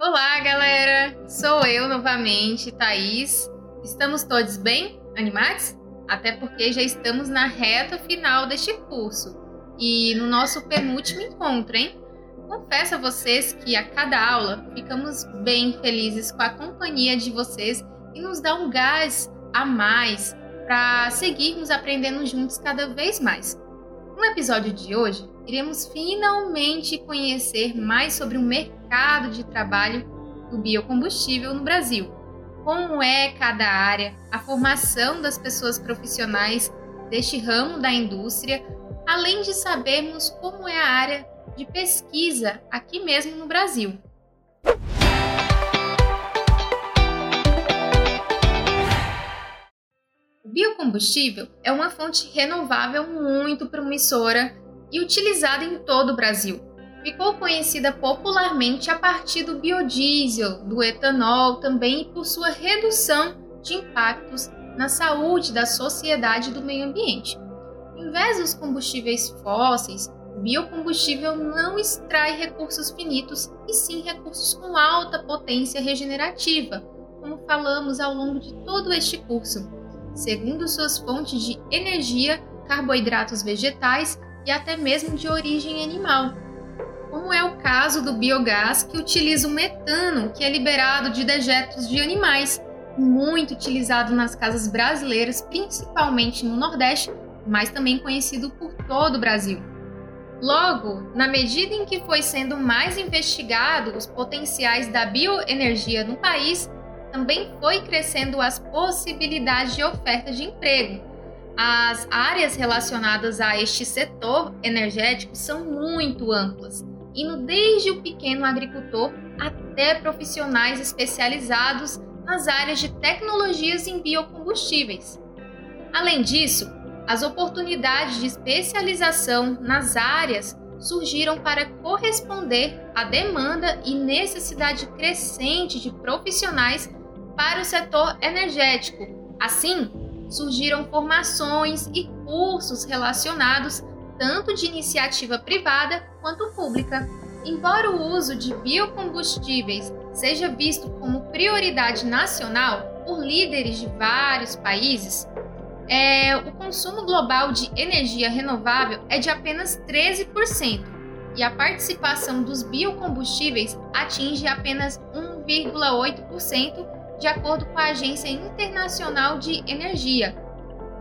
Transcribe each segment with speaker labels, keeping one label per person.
Speaker 1: Olá, galera! Sou eu novamente, Thaís. Estamos todos bem? Animados? Até porque já estamos na reta final deste curso e no nosso penúltimo encontro, hein? Confesso a vocês que a cada aula ficamos bem felizes com a companhia de vocês e nos dá um gás a mais para seguirmos aprendendo juntos cada vez mais. No episódio de hoje, iremos finalmente conhecer mais sobre o mercado de trabalho do biocombustível no Brasil. Como é cada área, a formação das pessoas profissionais deste ramo da indústria, além de sabermos como é a área de pesquisa aqui mesmo no Brasil. O biocombustível é uma fonte renovável muito promissora e utilizada em todo o Brasil. Ficou conhecida popularmente a partir do biodiesel, do etanol também e por sua redução de impactos na saúde da sociedade e do meio ambiente. Em vez dos combustíveis fósseis, o biocombustível não extrai recursos finitos e sim recursos com alta potência regenerativa, como falamos ao longo de todo este curso, segundo suas fontes de energia, carboidratos vegetais e até mesmo de origem animal, como é o caso do biogás que utiliza o metano, que é liberado de dejetos de animais, muito utilizado nas casas brasileiras, principalmente no Nordeste, mas também conhecido por todo o Brasil. Logo, na medida em que foi sendo mais investigado os potenciais da bioenergia no país, também foi crescendo as possibilidades de oferta de emprego, as áreas relacionadas a este setor energético são muito amplas, indo desde o pequeno agricultor até profissionais especializados nas áreas de tecnologias em biocombustíveis. Além disso, as oportunidades de especialização nas áreas surgiram para corresponder à demanda e necessidade crescente de profissionais para o setor energético. Assim, surgiram formações e cursos relacionados tanto de iniciativa privada quanto pública. Embora o uso de biocombustíveis seja visto como prioridade nacional por líderes de vários países, é, o consumo global de energia renovável é de apenas 13% e a participação dos biocombustíveis atinge apenas 1,8% de acordo com a Agência Internacional de Energia.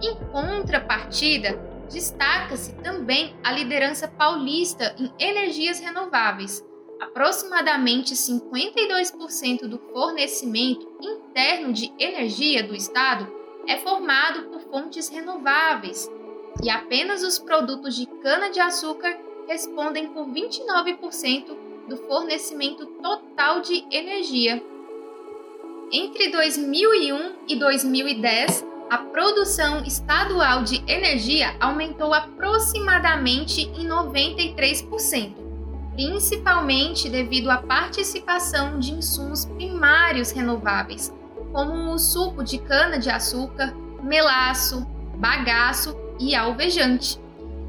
Speaker 1: Em contrapartida, destaca-se também a liderança paulista em energias renováveis. Aproximadamente 52% do fornecimento interno de energia do estado é formado por fontes renováveis, e apenas os produtos de cana-de-açúcar respondem por 29% do fornecimento total de energia. Entre 2001 e 2010, a produção estadual de energia aumentou aproximadamente em 93%, principalmente devido à participação de insumos primários renováveis, como o suco de cana-de-açúcar, melaço, bagaço e alvejante.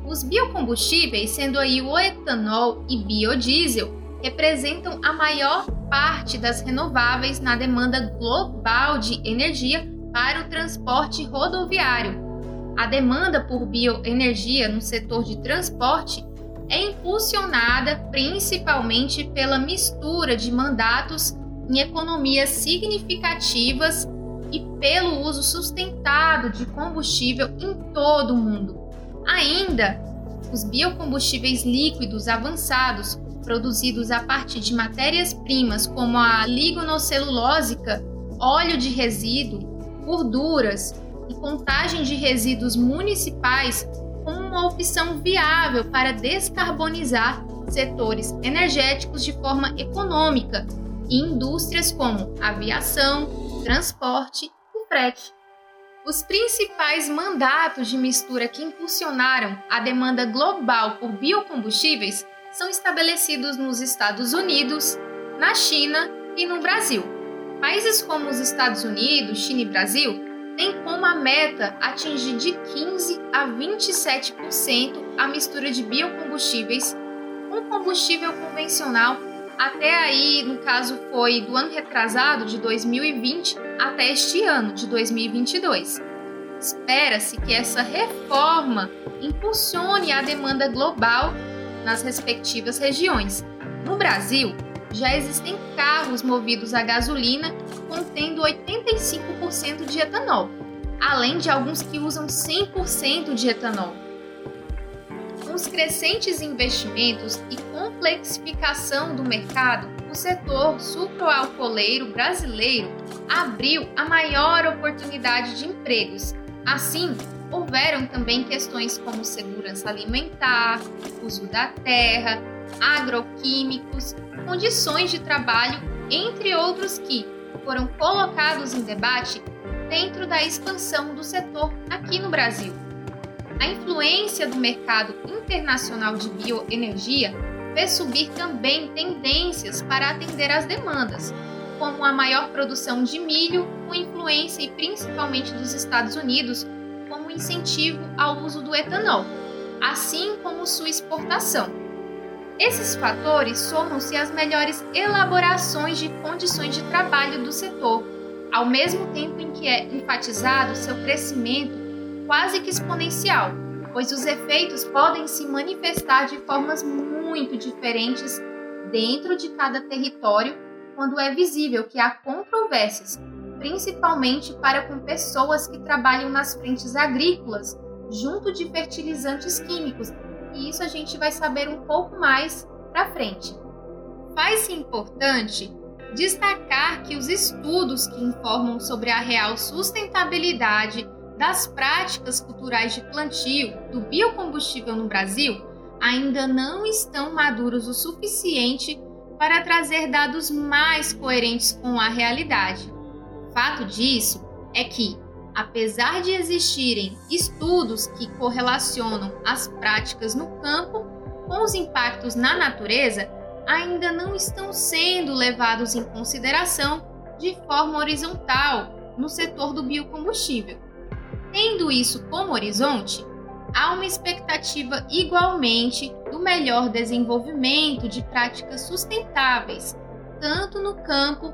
Speaker 1: Os biocombustíveis, sendo aí o etanol e biodiesel, representam a maior parte das renováveis na demanda global de energia para o transporte rodoviário. A demanda por bioenergia no setor de transporte é impulsionada principalmente pela mistura de mandatos em economias significativas e pelo uso sustentado de combustível em todo o mundo. Ainda, os biocombustíveis líquidos avançados produzidos a partir de matérias-primas como a ligonocelulósica, óleo de resíduo, gorduras e contagem de resíduos municipais como uma opção viável para descarbonizar setores energéticos de forma econômica e indústrias como aviação, transporte e frete. Os principais mandatos de mistura que impulsionaram a demanda global por biocombustíveis são estabelecidos nos Estados Unidos, na China e no Brasil. Países como os Estados Unidos, China e Brasil têm como a meta atingir de 15 a 27% a mistura de biocombustíveis com combustível convencional Até aí, no caso, foi do ano retrasado, de 2020, até este ano, de 2022. Espera-se que essa reforma impulsione a demanda global nas respectivas regiões. No Brasil, já existem carros movidos a gasolina contendo 85% de etanol, além de alguns que usam 100% de etanol. Com os crescentes investimentos e complexificação do mercado, o setor sucroalcooleiro brasileiro abriu a maior oportunidade de empregos. Assim, houveram também questões como segurança alimentar, uso da terra, agroquímicos, condições de trabalho, entre outros que foram colocados em debate dentro da expansão do setor aqui no Brasil. A influência do mercado internacional de bioenergia fez subir também tendências para atender às demandas, como a maior produção de milho, com influência e principalmente dos Estados Unidos, como incentivo ao uso do etanol, assim como sua exportação. Esses fatores somam-se às melhores elaborações de condições de trabalho do setor, ao mesmo tempo em que é enfatizado seu crescimento quase que exponencial, pois os efeitos podem se manifestar de formas muito diferentes dentro de cada território quando é visível que há controvérsias, principalmente para com pessoas que trabalham nas frentes agrícolas, junto de fertilizantes químicos e isso a gente vai saber um pouco mais para frente. Faz-se importante destacar que os estudos que informam sobre a real sustentabilidade das práticas culturais de plantio do biocombustível no Brasil ainda não estão maduros o suficiente para trazer dados mais coerentes com a realidade. Fato disso é que apesar de existirem estudos que correlacionam as práticas no campo com os impactos na natureza, ainda não estão sendo levados em consideração de forma horizontal no setor do biocombustível. Tendo isso como horizonte, há uma expectativa igualmente do melhor desenvolvimento de práticas sustentáveis, tanto no campo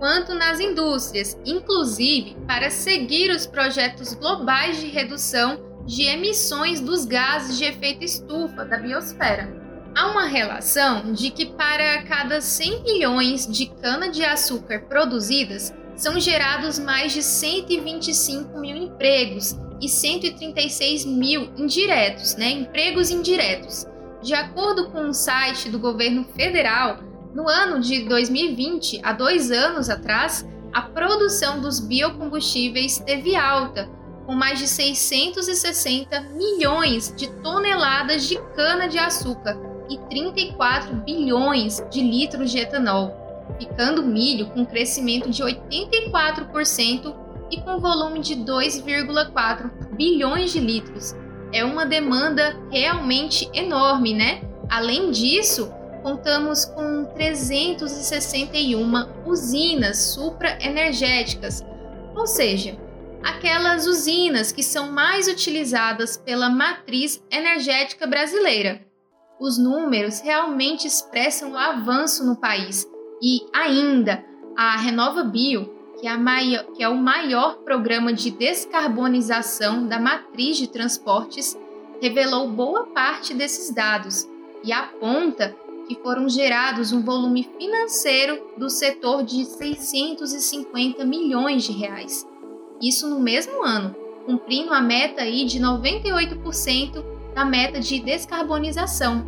Speaker 1: quanto nas indústrias, inclusive para seguir os projetos globais de redução de emissões dos gases de efeito estufa da biosfera. Há uma relação de que para cada 100 milhões de cana-de-açúcar produzidas, são gerados mais de 125 mil empregos e 136 mil indiretos, né, empregos indiretos. De acordo com um site do governo federal, no ano de 2020, há dois anos atrás, a produção dos biocombustíveis teve alta, com mais de 660 milhões de toneladas de cana-de-açúcar e 34 bilhões de litros de etanol, ficando milho com crescimento de 84% e com volume de 2,4 bilhões de litros. É uma demanda realmente enorme, né? Além disso, contamos com 361 usinas supraenergéticas, ou seja, aquelas usinas que são mais utilizadas pela matriz energética brasileira. Os números realmente expressam o avanço no país e ainda a Renova Bio, que é, maior, que é o maior programa de descarbonização da matriz de transportes, revelou boa parte desses dados e aponta que foram gerados um volume financeiro do setor de 650 milhões de reais. Isso no mesmo ano, cumprindo a meta aí de 98% da meta de descarbonização.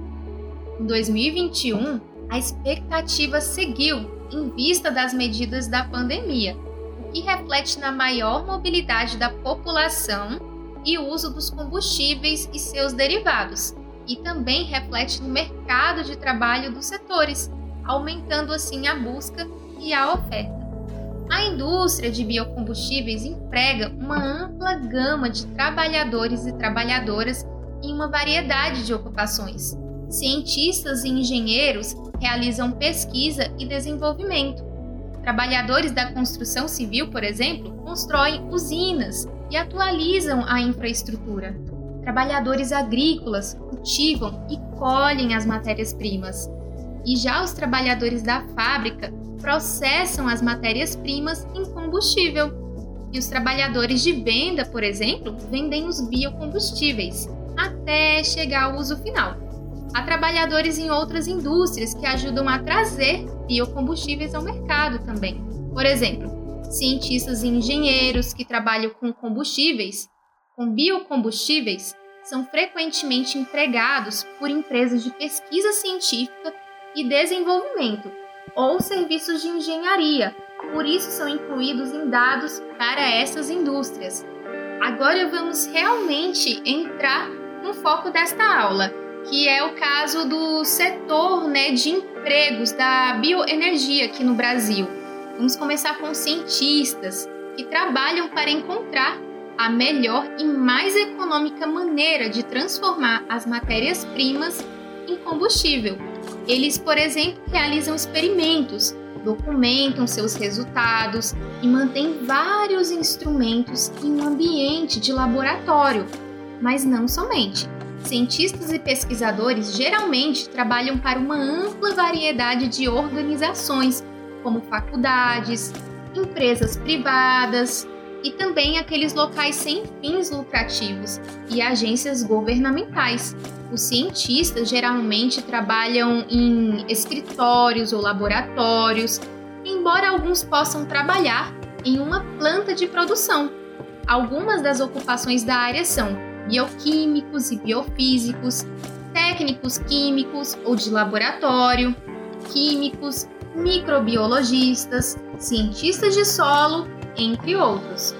Speaker 1: Em 2021, a expectativa seguiu em vista das medidas da pandemia, o que reflete na maior mobilidade da população e o uso dos combustíveis e seus derivados e também reflete no mercado de trabalho dos setores, aumentando assim a busca e a oferta. A indústria de biocombustíveis emprega uma ampla gama de trabalhadores e trabalhadoras em uma variedade de ocupações. Cientistas e engenheiros realizam pesquisa e desenvolvimento. Trabalhadores da construção civil, por exemplo, constroem usinas e atualizam a infraestrutura. Trabalhadores agrícolas cultivam e colhem as matérias-primas. e já os trabalhadores da fábrica processam as matérias-primas em combustível. E os trabalhadores de venda, por exemplo, vendem os biocombustíveis até chegar ao uso final. Há trabalhadores em outras indústrias que ajudam a trazer biocombustíveis ao mercado também. Por exemplo, cientistas e engenheiros que trabalham com combustíveis, com biocombustíveis, são frequentemente empregados por empresas de pesquisa científica e desenvolvimento ou serviços de engenharia, por isso são incluídos em dados para essas indústrias. Agora vamos realmente entrar no foco desta aula, que é o caso do setor né, de empregos da bioenergia aqui no Brasil. Vamos começar com cientistas que trabalham para encontrar a melhor e mais econômica maneira de transformar as matérias-primas em combustível. Eles, por exemplo, realizam experimentos, documentam seus resultados e mantêm vários instrumentos em um ambiente de laboratório. Mas não somente. Cientistas e pesquisadores geralmente trabalham para uma ampla variedade de organizações, como faculdades, empresas privadas, e também aqueles locais sem fins lucrativos e agências governamentais. Os cientistas geralmente trabalham em escritórios ou laboratórios, embora alguns possam trabalhar em uma planta de produção. Algumas das ocupações da área são bioquímicos e biofísicos, técnicos químicos ou de laboratório, químicos, microbiologistas, cientistas de solo entre outros.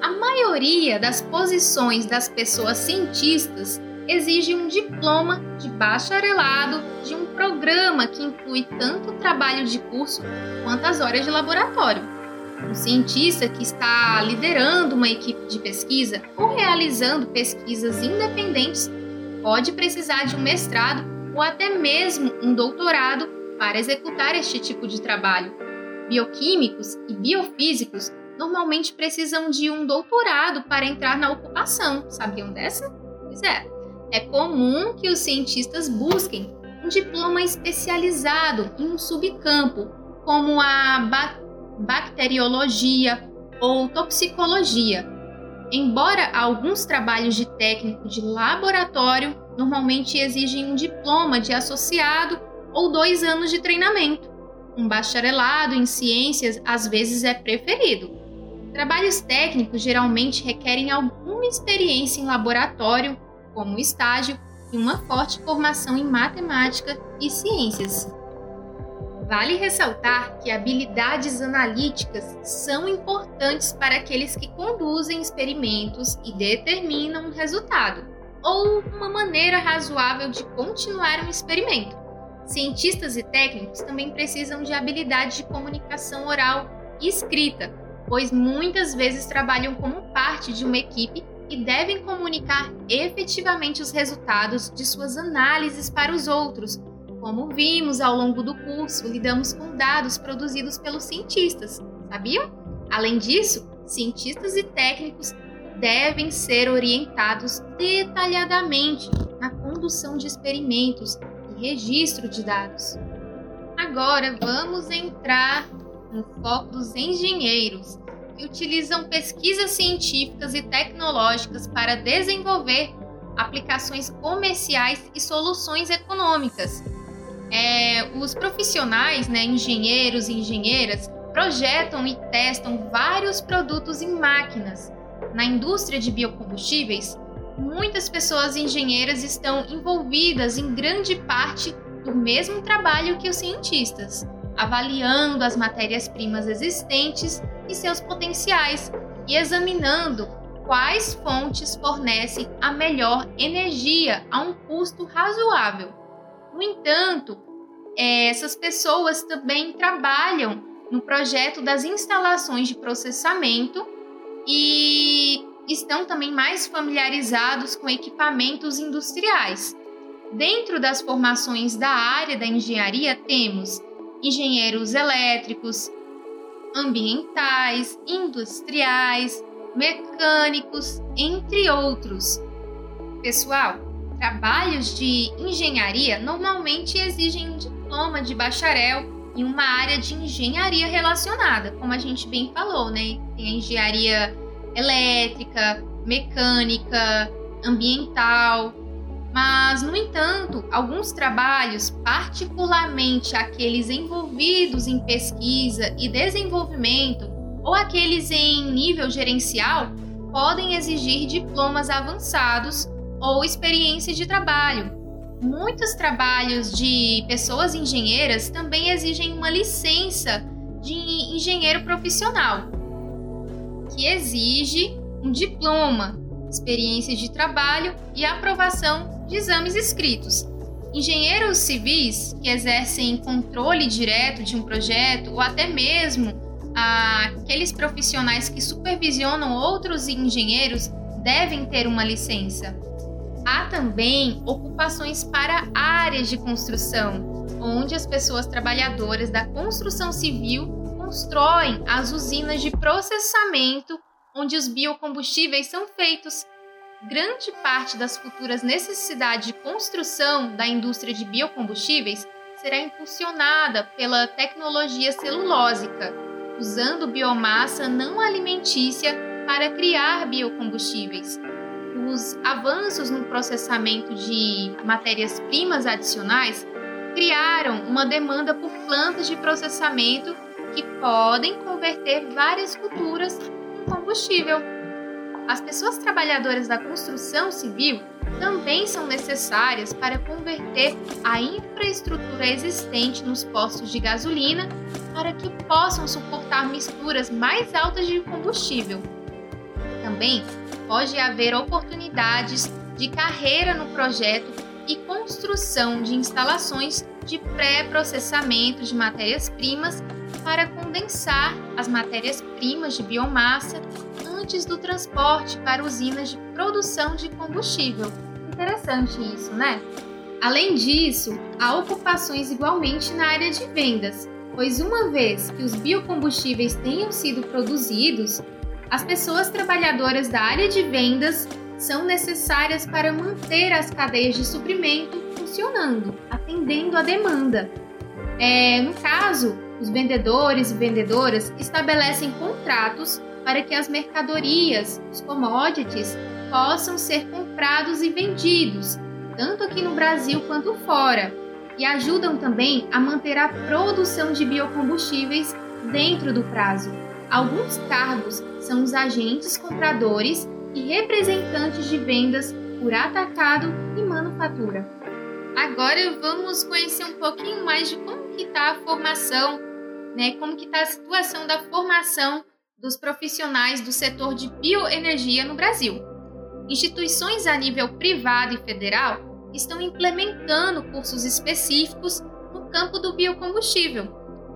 Speaker 1: A maioria das posições das pessoas cientistas exige um diploma de bacharelado de um programa que inclui tanto o trabalho de curso quanto as horas de laboratório. Um cientista que está liderando uma equipe de pesquisa ou realizando pesquisas independentes pode precisar de um mestrado ou até mesmo um doutorado para executar este tipo de trabalho. Bioquímicos e biofísicos normalmente precisam de um doutorado para entrar na ocupação. Sabiam dessa? Pois é. É comum que os cientistas busquem um diploma especializado em um subcampo, como a ba bacteriologia ou toxicologia. Embora alguns trabalhos de técnico de laboratório normalmente exigem um diploma de associado ou dois anos de treinamento. Um bacharelado em ciências às vezes é preferido, Trabalhos técnicos geralmente requerem alguma experiência em laboratório, como estágio, e uma forte formação em matemática e ciências. Vale ressaltar que habilidades analíticas são importantes para aqueles que conduzem experimentos e determinam um resultado, ou uma maneira razoável de continuar um experimento. Cientistas e técnicos também precisam de habilidade de comunicação oral e escrita, pois muitas vezes trabalham como parte de uma equipe e devem comunicar efetivamente os resultados de suas análises para os outros. Como vimos ao longo do curso, lidamos com dados produzidos pelos cientistas, sabiam? Além disso, cientistas e técnicos devem ser orientados detalhadamente na condução de experimentos e registro de dados. Agora vamos entrar no foco dos engenheiros, que utilizam pesquisas científicas e tecnológicas para desenvolver aplicações comerciais e soluções econômicas. É, os profissionais, né, engenheiros e engenheiras, projetam e testam vários produtos em máquinas. Na indústria de biocombustíveis, muitas pessoas engenheiras estão envolvidas em grande parte do mesmo trabalho que os cientistas avaliando as matérias-primas existentes e seus potenciais e examinando quais fontes fornecem a melhor energia a um custo razoável. No entanto, essas pessoas também trabalham no projeto das instalações de processamento e estão também mais familiarizados com equipamentos industriais. Dentro das formações da área da engenharia, temos engenheiros elétricos, ambientais, industriais, mecânicos, entre outros. Pessoal, trabalhos de engenharia normalmente exigem um diploma de bacharel em uma área de engenharia relacionada, como a gente bem falou, né? Tem a engenharia elétrica, mecânica, ambiental. Mas, no entanto, alguns trabalhos, particularmente aqueles envolvidos em pesquisa e desenvolvimento ou aqueles em nível gerencial, podem exigir diplomas avançados ou experiência de trabalho. Muitos trabalhos de pessoas engenheiras também exigem uma licença de engenheiro profissional, que exige um diploma, experiência de trabalho e aprovação de exames escritos. Engenheiros civis que exercem controle direto de um projeto ou até mesmo aqueles profissionais que supervisionam outros engenheiros devem ter uma licença. Há também ocupações para áreas de construção, onde as pessoas trabalhadoras da construção civil constroem as usinas de processamento onde os biocombustíveis são feitos. Grande parte das futuras necessidades de construção da indústria de biocombustíveis será impulsionada pela tecnologia celulósica, usando biomassa não alimentícia para criar biocombustíveis. Os avanços no processamento de matérias-primas adicionais criaram uma demanda por plantas de processamento que podem converter várias culturas combustível. As pessoas trabalhadoras da construção civil também são necessárias para converter a infraestrutura existente nos postos de gasolina para que possam suportar misturas mais altas de combustível. Também pode haver oportunidades de carreira no projeto e construção de instalações de pré-processamento de matérias-primas para condensar as matérias-primas de biomassa antes do transporte para usinas de produção de combustível. Interessante isso, né? Além disso, há ocupações igualmente na área de vendas, pois uma vez que os biocombustíveis tenham sido produzidos, as pessoas trabalhadoras da área de vendas são necessárias para manter as cadeias de suprimento funcionando, atendendo à demanda. É, no caso, os vendedores e vendedoras estabelecem contratos para que as mercadorias, os commodities, possam ser comprados e vendidos, tanto aqui no Brasil quanto fora, e ajudam também a manter a produção de biocombustíveis dentro do prazo. Alguns cargos são os agentes compradores e representantes de vendas por atacado e manufatura. Agora vamos conhecer um pouquinho mais de como está a formação, né? Como que está a situação da formação dos profissionais do setor de bioenergia no Brasil. Instituições a nível privado e federal estão implementando cursos específicos no campo do biocombustível.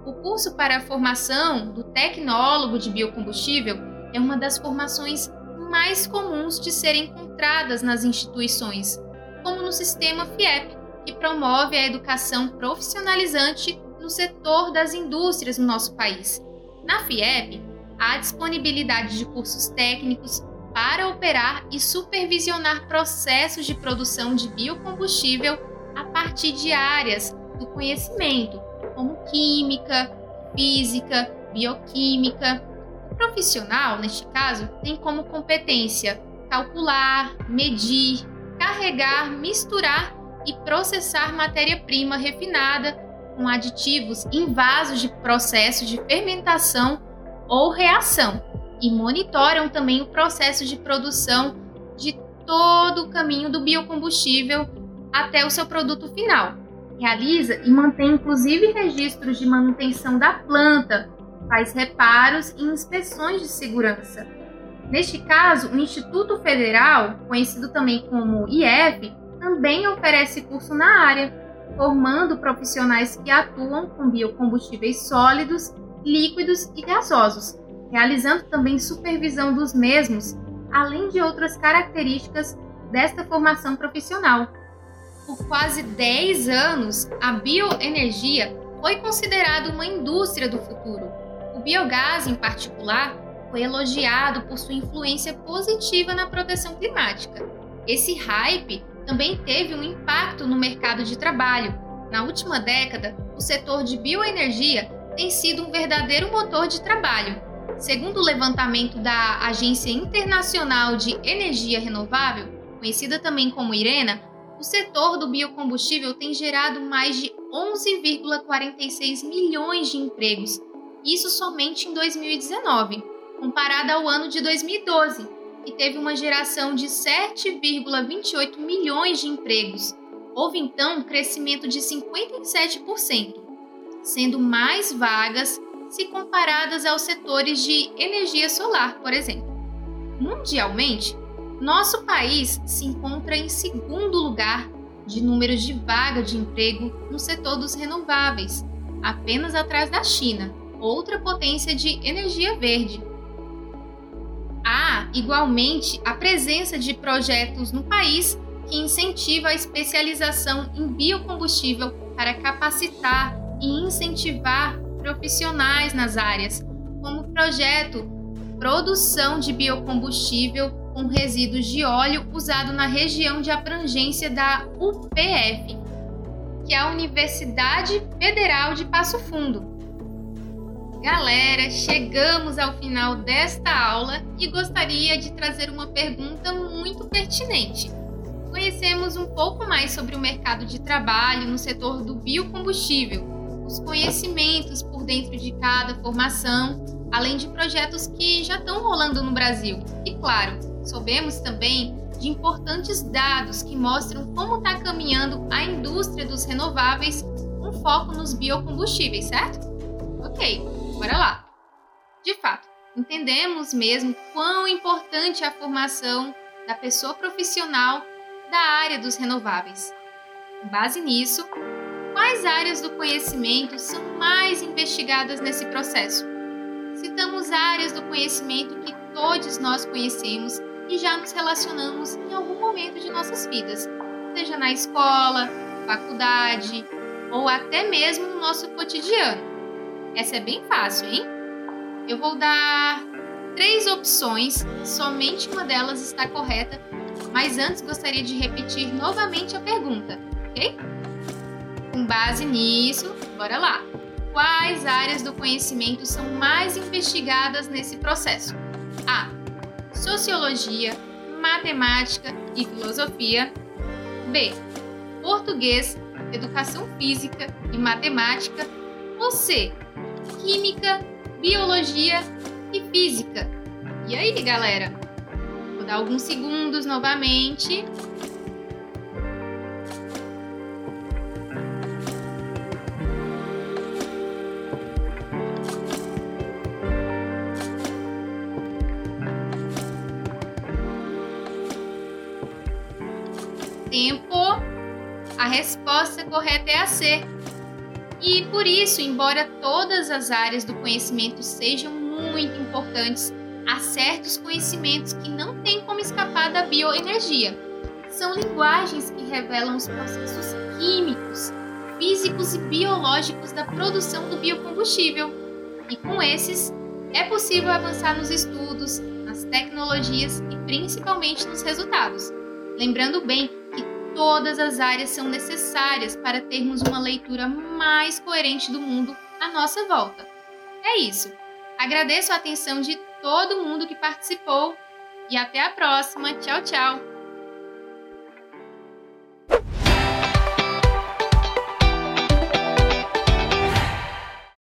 Speaker 1: O curso para a formação do tecnólogo de biocombustível é uma das formações mais comuns de serem encontradas nas instituições, como no sistema FIEP, que promove a educação profissionalizante no setor das indústrias no nosso país. Na FIEP, há disponibilidade de cursos técnicos para operar e supervisionar processos de produção de biocombustível a partir de áreas do conhecimento, como química, física, bioquímica. O profissional, neste caso, tem como competência calcular, medir, carregar, misturar e processar matéria-prima refinada com aditivos em vasos de processo de fermentação ou reação e monitoram também o processo de produção de todo o caminho do biocombustível até o seu produto final. Realiza e mantém inclusive registros de manutenção da planta, faz reparos e inspeções de segurança. Neste caso, o Instituto Federal, conhecido também como IF, também oferece curso na área, formando profissionais que atuam com biocombustíveis sólidos líquidos e gasosos, realizando também supervisão dos mesmos, além de outras características desta formação profissional. Por quase 10 anos, a bioenergia foi considerada uma indústria do futuro. O biogás, em particular, foi elogiado por sua influência positiva na proteção climática. Esse hype também teve um impacto no mercado de trabalho, Na última década, o setor de bioenergia tem sido um verdadeiro motor de trabalho. Segundo o levantamento da Agência Internacional de Energia Renovável, conhecida também como IRENA, o setor do biocombustível tem gerado mais de 11,46 milhões de empregos, isso somente em 2019, comparado ao ano de 2012, que teve uma geração de 7,28 milhões de empregos. Houve então um crescimento de 57%, sendo mais vagas se comparadas aos setores de energia solar, por exemplo. Mundialmente, nosso país se encontra em segundo lugar de números de vagas de emprego no setor dos renováveis, apenas atrás da China, outra potência de energia verde. Há, igualmente, a presença de projetos no país que incentiva a especialização em biocombustível para capacitar e incentivar profissionais nas áreas, como o projeto Produção de Biocombustível com Resíduos de Óleo usado na região de abrangência da UPF, que é a Universidade Federal de Passo Fundo. Galera, chegamos ao final desta aula e gostaria de trazer uma pergunta muito pertinente. Conhecemos um pouco mais sobre o mercado de trabalho no setor do biocombustível, os conhecimentos por dentro de cada formação, além de projetos que já estão rolando no Brasil. E claro, soubemos também de importantes dados que mostram como está caminhando a indústria dos renováveis com foco nos biocombustíveis, certo? Ok, Bora lá! De fato, entendemos mesmo quão importante é a formação da pessoa profissional da área dos renováveis. Com base nisso, quais áreas do conhecimento são mais investigadas nesse processo? Citamos áreas do conhecimento que todos nós conhecemos e já nos relacionamos em algum momento de nossas vidas, seja na escola, faculdade ou até mesmo no nosso cotidiano. Essa é bem fácil, hein? Eu vou dar três opções, somente uma delas está correta, mas antes gostaria de repetir novamente a pergunta, ok? Com base nisso, bora lá! Quais áreas do conhecimento são mais investigadas nesse processo? A. Sociologia, matemática e filosofia. B. Português, educação física e matemática. Ou C química, biologia e física. E aí, galera? Vou dar alguns segundos novamente. Tempo. A resposta correta é a C. E por isso, embora todas as áreas do conhecimento sejam muito importantes, há certos conhecimentos que não têm como escapar da bioenergia. São linguagens que revelam os processos químicos, físicos e biológicos da produção do biocombustível. E com esses, é possível avançar nos estudos, nas tecnologias e principalmente nos resultados. Lembrando bem todas as áreas são necessárias para termos uma leitura mais coerente do mundo à nossa volta. É isso. Agradeço a atenção de todo mundo que participou e até a próxima. Tchau, tchau!